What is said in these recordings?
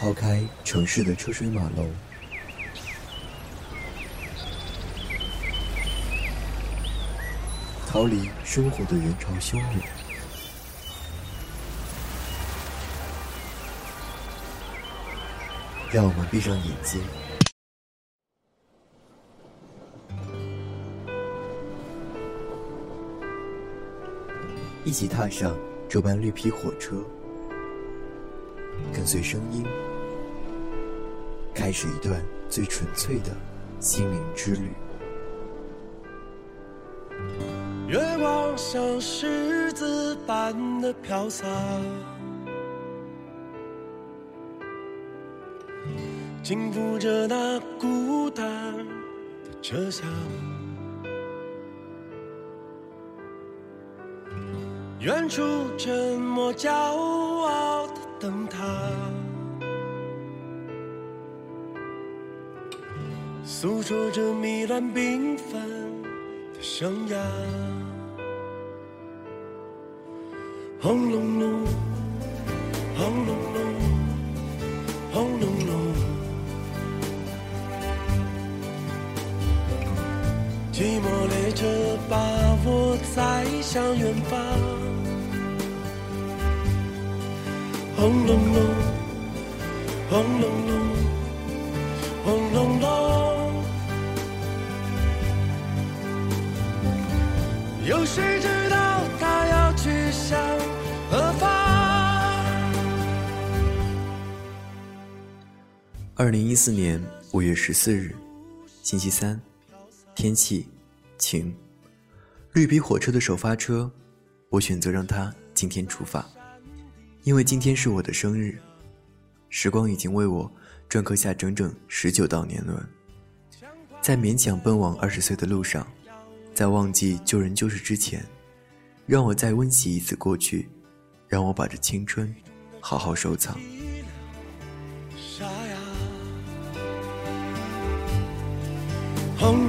抛开城市的车水马龙，逃离生活的人潮汹涌，让我们闭上眼睛，一起踏上这班绿皮火车。跟随声音，开始一段最纯粹的心灵之旅。月光像狮子般的飘洒，轻抚着那孤单的车厢。远处沉默叫等他，诉说着迷乱缤纷的生涯。轰隆隆，轰隆隆，轰隆隆，寂寞列车把我载向远方。轰隆隆，轰隆隆，轰隆隆，有谁知道他要去向何方？二零一四年五月十四日，星期三，天气晴，绿皮火车的首发车，我选择让它今天出发。因为今天是我的生日，时光已经为我篆刻下整整十九道年轮，在勉强奔往二十岁的路上，在忘记旧人旧事之前，让我再温习一次过去，让我把这青春好好收藏。轰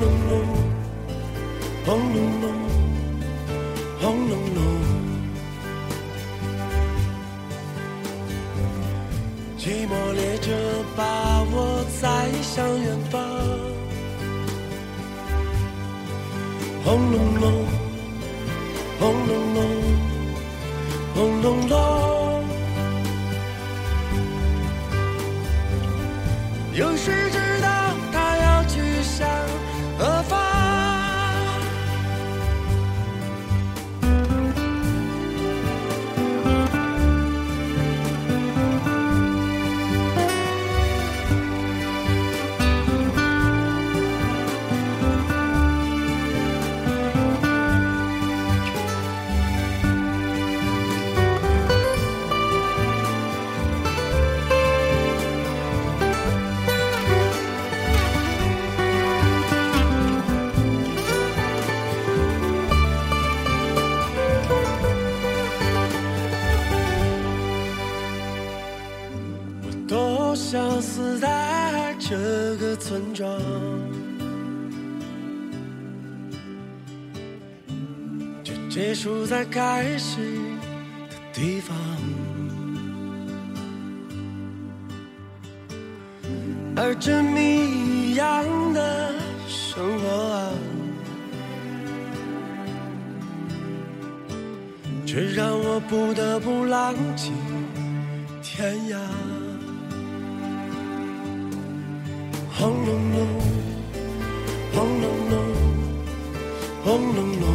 束在开始的地方。而这谜一样的生活啊，却让我不得不浪迹天涯。轰隆隆，轰隆隆，轰隆隆，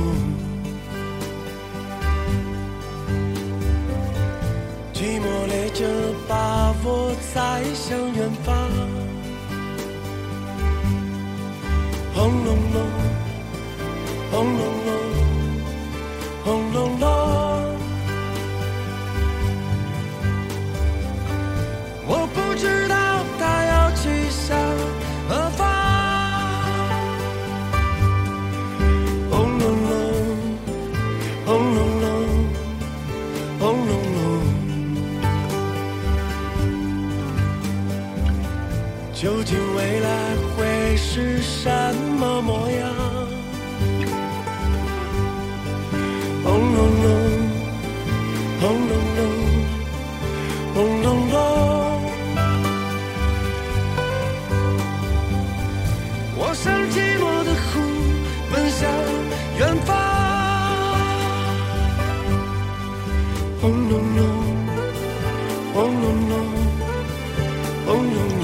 究竟未来会是什么模样？轰隆隆轰隆隆轰隆隆，我像寂寞的狐奔向远方。轰隆隆轰隆隆轰隆隆。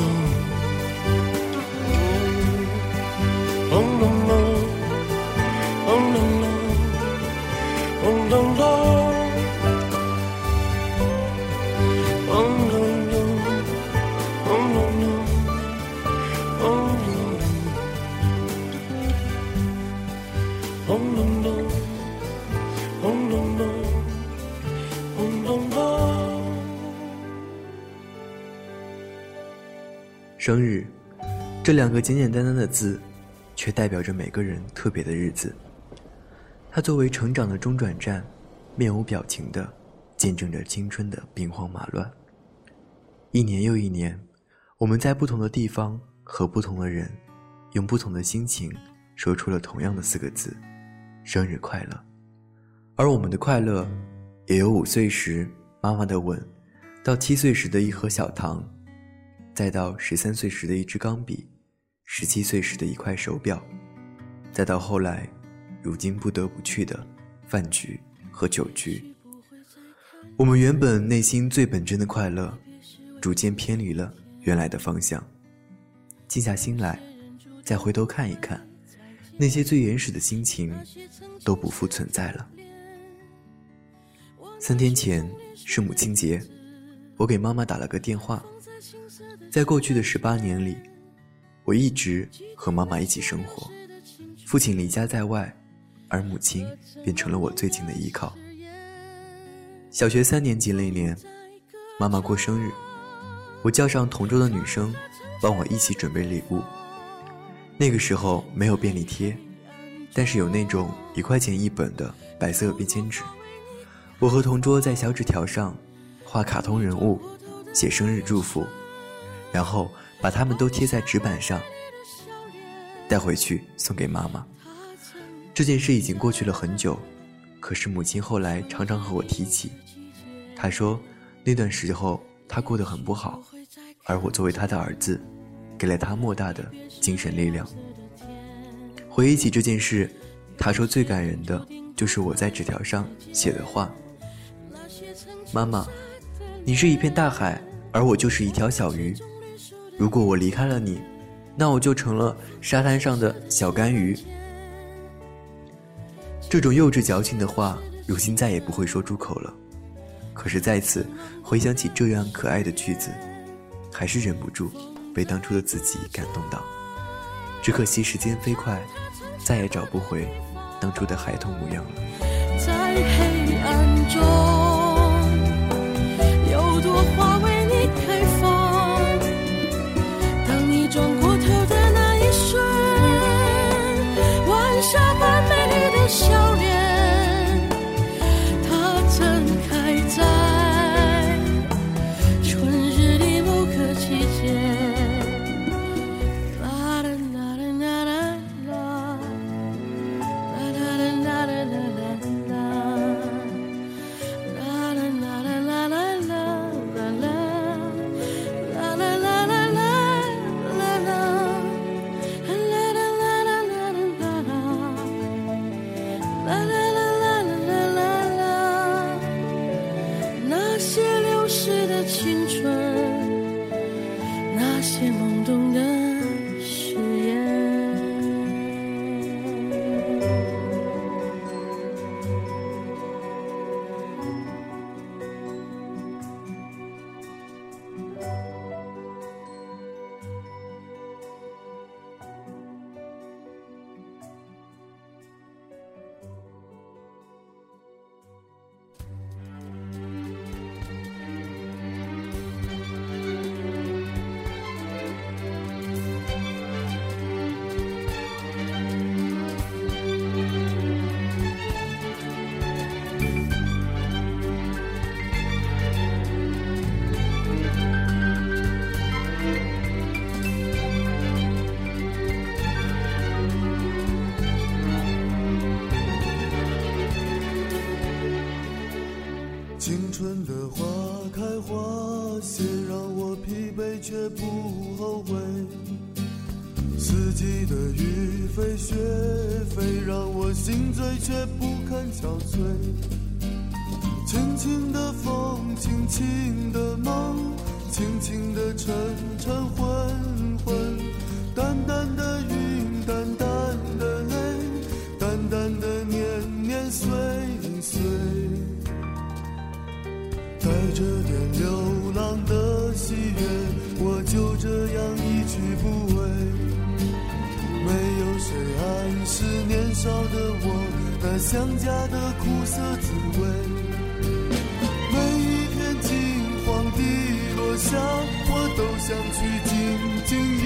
轰隆隆轰隆隆轰隆隆生日这两个简简单单的字却代表着每个人特别的日子。它作为成长的中转站面无表情的见证着青春的兵荒马乱。一年又一年我们在不同的地方和不同的人用不同的心情说出了同样的四个字。生日快乐。而我们的快乐也有五岁时妈妈的吻到七岁时的一盒小糖再到十三岁时的一支钢笔十七岁时的一块手表再到后来如今不得不去的饭局和酒局。我们原本内心最本真的快乐逐渐偏离了原来的方向。静下心来再回头看一看那些最原始的心情都不复存在了。三天前是母亲节我给妈妈打了个电话。在过去的十八年里我一直和妈妈一起生活。父亲离家在外而母亲变成了我最近的依靠。小学三年级那年妈妈过生日我叫上同桌的女生帮我一起准备礼物那个时候没有便利贴但是有那种一块钱一本的白色便签纸。我和同桌在小纸条上画卡通人物写生日祝福然后把它们都贴在纸板上带回去送给妈妈。这件事已经过去了很久可是母亲后来常常和我提起她说那段时候她过得很不好而我作为她的儿子给了他莫大的精神力量。回忆起这件事他说最感人的就是我在纸条上写的话妈妈你是一片大海而我就是一条小鱼。如果我离开了你那我就成了沙滩上的小干鱼。这种幼稚矫情的话如今再也不会说出口了。可是再次回想起这样可爱的句子还是忍不住被当初的自己感动到，只可惜时间飞快，再也找不回当初的孩童模样了。在黑暗中。有朵花为你开放。当你转过头的那一瞬。晚霞般美丽的笑。却不后悔。四季的雨飞雪飞，让我心醉却不肯憔悴。轻轻的风，轻轻的梦，轻轻的沉沉昏昏，淡淡的云，淡淡的泪，淡淡的年年岁岁，带着点流浪的喜悦，就这样一去不回。没有谁暗示年少的我，那想家的苦涩滋味。每一片金黄的落下，我都想去静静依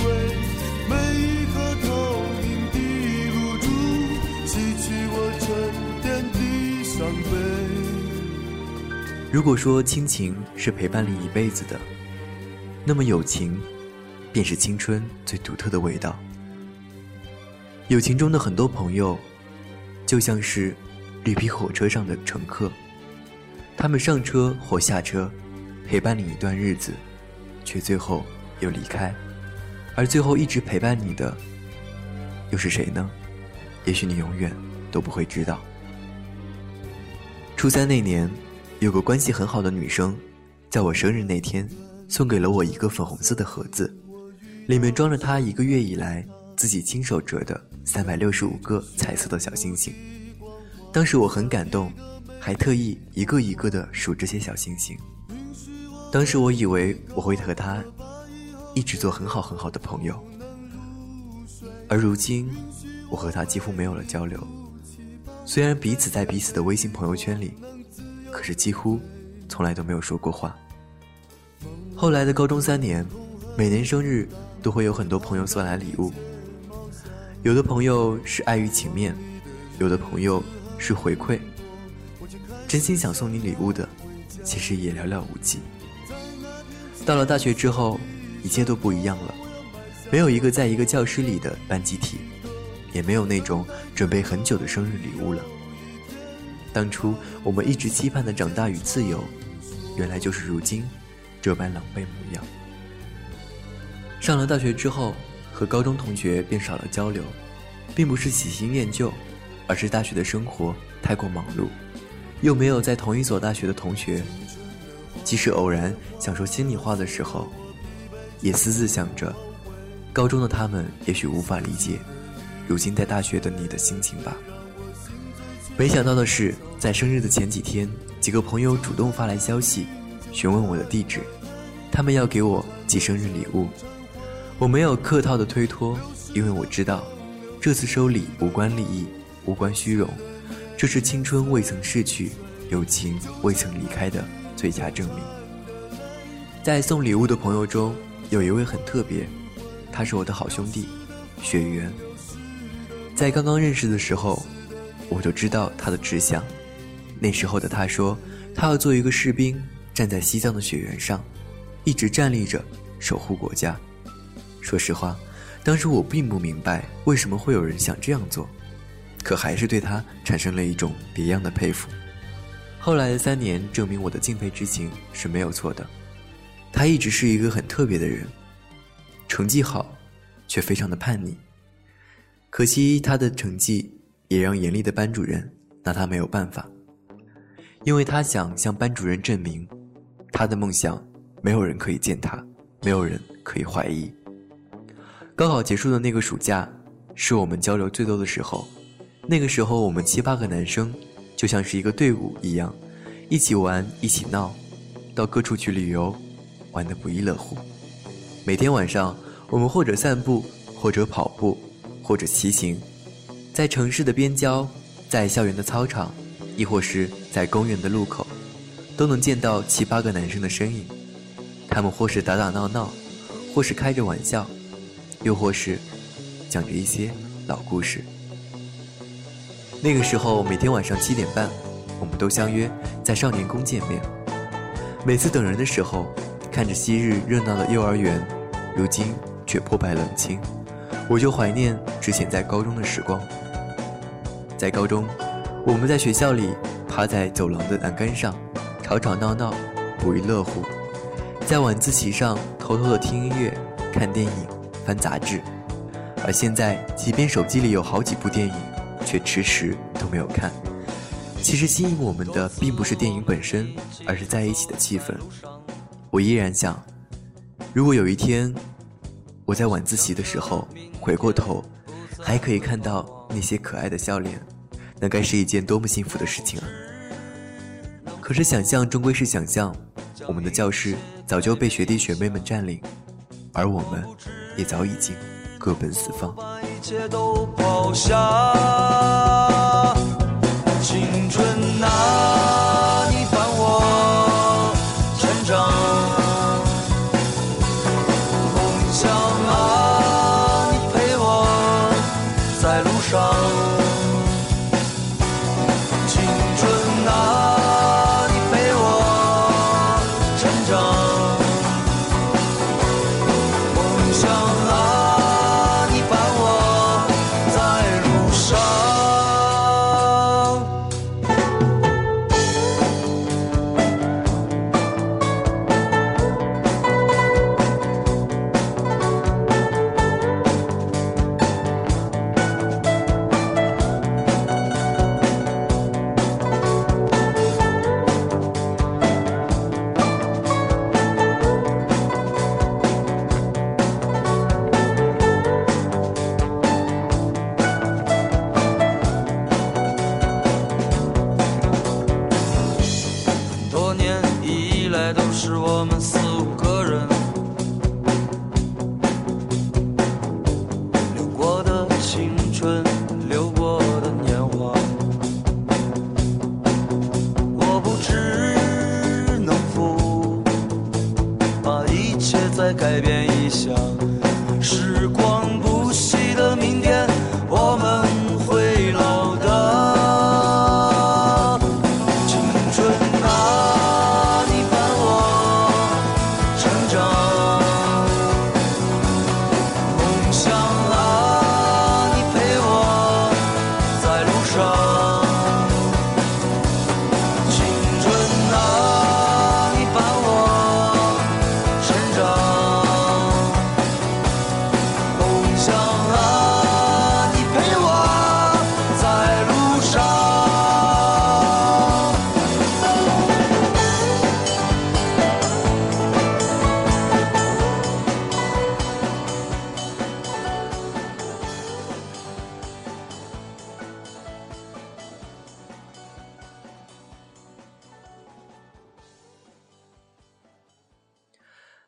偎。每一颗透明的露珠，洗去我沉淀的伤悲。如果说亲情是陪伴你一辈子。的，那么友情便是青春最独特的味道。友情中的很多朋友，就像是绿皮火车上的乘客，他们上车或下车，陪伴你一段日子，却最后又离开。而最后一直陪伴你的，又是谁呢？也许你永远都不会知道。初三那年，有个关系很好的女生，在我生日那天，送给了我一个粉红色的盒子，里面装着她一个月以来自己亲手折的三百六十五个彩色的小星星。当时我很感动，还特意一个一个的数这些小星星。当时我以为我会和她一直做很好很好的朋友，而如今我和她几乎没有了交流。虽然彼此在彼此的微信朋友圈里，可是几乎从来都没有说过话。后来的高中三年，每年生日都会有很多朋友送来礼物，有的朋友是碍于情面，有的朋友是回馈。真心想送你礼物的，其实也寥寥无几。到了大学之后，一切都不一样了，没有一个在一个教室里的班集体，也没有那种准备很久的生日礼物了。当初我们一直期盼的长大与自由，原来就是如今这般狼狈模样。上了大学之后，和高中同学便少了交流，并不是喜新厌旧，而是大学的生活太过忙碌，又没有在同一所大学的同学。即使偶然想说心里话的时候，也私自想着，高中的他们也许无法理解，如今在大学的你的心情吧。没想到的是，在生日的前几天，几个朋友主动发来消息，询问我的地址，他们要给我寄生日礼物。我没有客套的推脱，因为我知道，这次收礼无关利益，无关虚荣，这是青春未曾逝去，友情未曾离开的最佳证明。在送礼物的朋友中，有一位很特别，他是我的好兄弟，雪原。在刚刚认识的时候，我就知道他的志向。那时候的他说，他要做一个士兵，站在西藏的雪原上，一直站立着守护国家。说实话，当时我并不明白为什么会有人想这样做，可还是对他产生了一种别样的佩服。后来的三年证明我的敬佩之情是没有错的。他一直是一个很特别的人，成绩好，却非常的叛逆。可惜他的成绩也让严厉的班主任拿他没有办法，因为他想向班主任证明，他的梦想没有人可以践踏，没有人可以怀疑。高考结束的那个暑假，是我们交流最多的时候。那个时候，我们七八个男生就像是一个队伍一样，一起玩，一起闹，到各处去旅游。玩得不亦乐乎。每天晚上，我们或者散步，或者跑步，或者骑行，在城市的边郊，在校园的操场，亦或是在公园的路口，都能见到七八个男生的身影。他们或是打打闹闹，或是开着玩笑，又或是讲着一些老故事。那个时候，每天晚上七点半，我们都相约在少年宫见面。每次等人的时候。看着昔日热闹的幼儿园，如今却破败冷清，我就怀念之前在高中的时光。在高中，我们在学校里趴在走廊的栏杆上，吵吵闹闹，不亦乐乎；在晚自习上偷偷的听音乐、看电影、翻杂志。而现在，即便手机里有好几部电影，却迟迟都没有看。其实吸引我们的并不是电影本身，而是在一起的气氛。我依然想，如果有一天我在晚自习的时候回过头，还可以看到那些可爱的笑脸，那该是一件多么幸福的事情啊！可是想象终归是想象，我们的教室早就被学弟学妹们占领，而我们也早已经各奔四方。把一切都抛下。改变一下。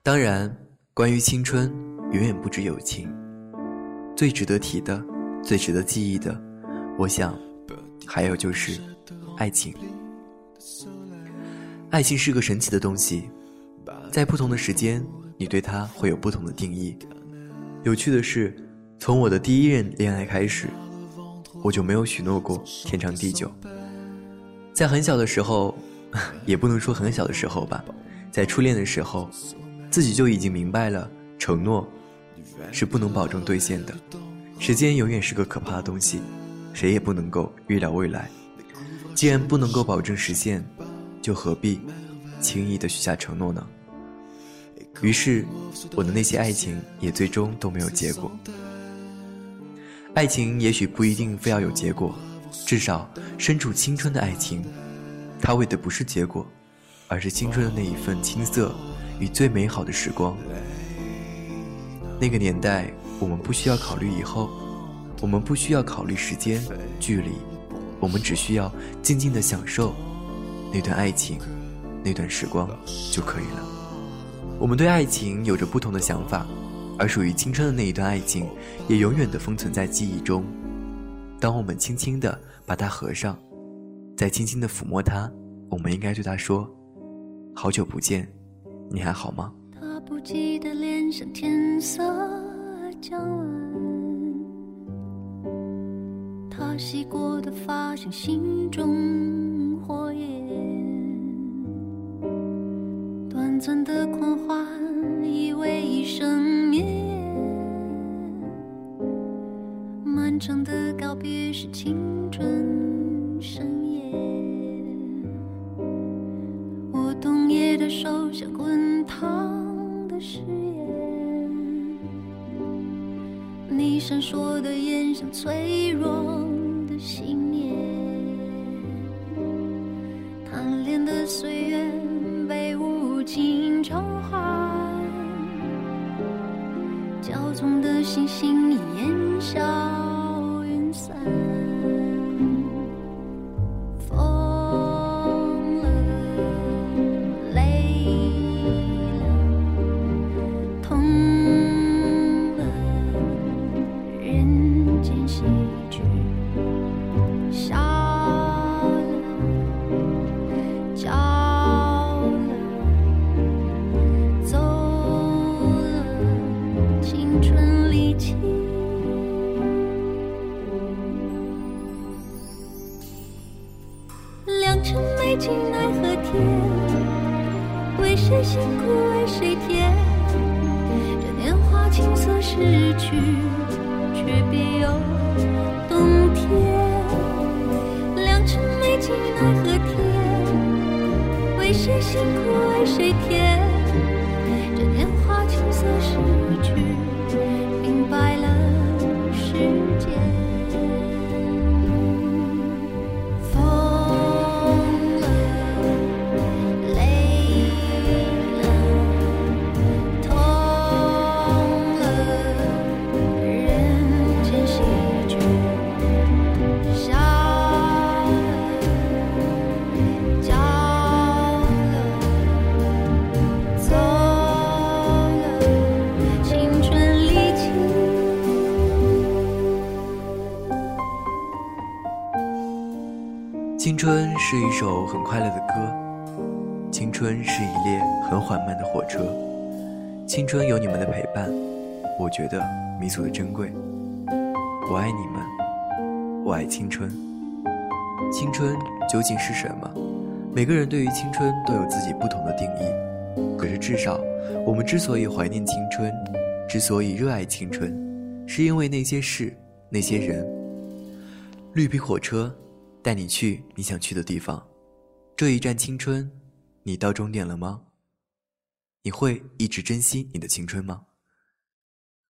当然，关于青春，远远不止友情。最值得提的、最值得记忆的，我想，还有就是爱情。爱情是个神奇的东西，在不同的时间，你对它会有不同的定义。有趣的是，从我的第一任恋爱开始，我就没有许诺过天长地久。在很小的时候，也不能说很小的时候吧，在初恋的时候，自己就已经明白了，承诺是不能保证兑现的。时间永远是个可怕的东西，谁也不能够预料未来。既然不能够保证实现，就何必轻易的许下承诺呢？于是，我的那些爱情也最终都没有结果。爱情也许不一定非要有结果，至少身处青春的爱情，它为的不是结果，而是青春的那一份青涩与最美好的时光。那个年代，我们不需要考虑以后，我们不需要考虑时间、距离，我们只需要静静的享受那段爱情、那段时光就可以了。我们对爱情有着不同的想法，而属于青春的那一段爱情，也永远的封存在记忆中。当我们轻轻的把它合上，再轻轻的抚摸它，我们应该对它说：“好久不见，你还好吗？”他不羁的脸上天色将晚，他洗过的发像心中火焰，短暂的狂欢以为一生灭，漫长的告别是青春深你的手像滚烫的誓言，你闪烁的眼像脆弱的信念。贪恋的岁月被无尽偿还，骄纵的星星烟消青春是一首很快乐的歌，青春是一列很缓慢的火车，青春有你们的陪伴，我觉得弥足的珍贵。我爱你们，我爱青春。青春究竟是什么？每个人对于青春都有自己不同的定义。可是至少，我们之所以怀念青春，之所以热爱青春，是因为那些事，那些人。绿皮火车带你去你想去的地方。这一站青春，你到终点了吗？你会一直珍惜你的青春吗？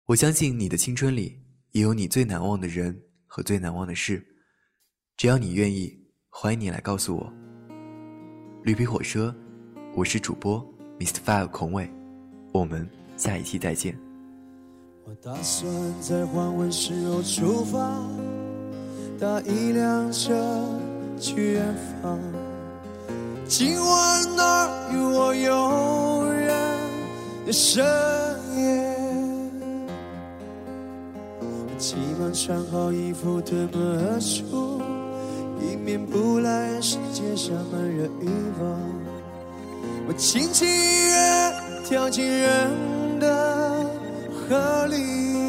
我相信你的青春里也有你最难忘的人和最难忘的事。只要你愿意，欢迎你来告诉我。绿皮火车，我是主播 Mr. Five 孔伟，我们下一期再见。我打算在黄昏时候出发，搭一辆车去远方。今晚那儿有我悠然的深夜。我急忙穿好衣服，推门而出，迎面扑来是街上满人欲望。我轻轻一跃，跳进人的河里。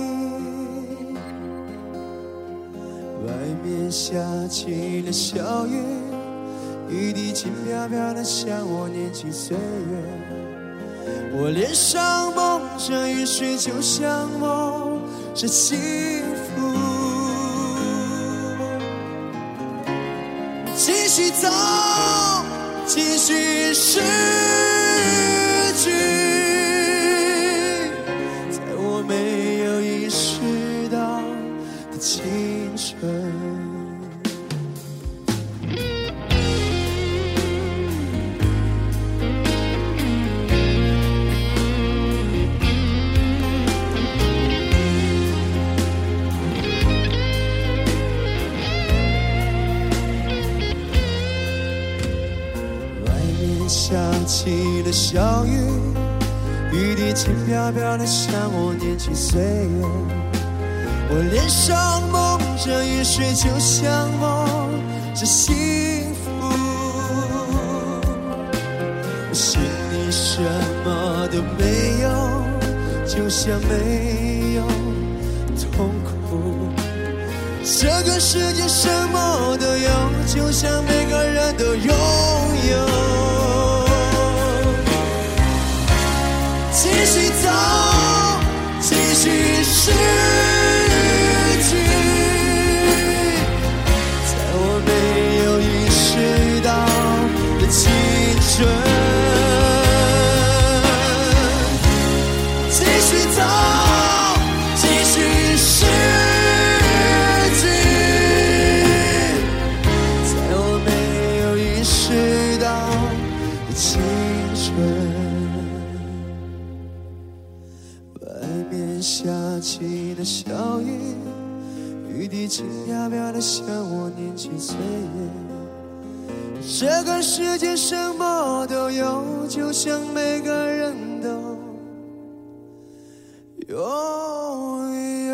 下起了小雨，雨滴轻飘飘的像我年轻岁月。我脸上蒙着雨水，就像梦着幸福。继续走，继续失雨滴轻飘飘的像我年轻岁月。我脸上蒙着雨水，就像梦着幸福。我心里什么都没有，就像没有痛苦。这个世界什么都有，就像每个人都拥有。继续走，继续失去，在我没有意识到的青春。这个世界什么都有，就像每个人都拥有。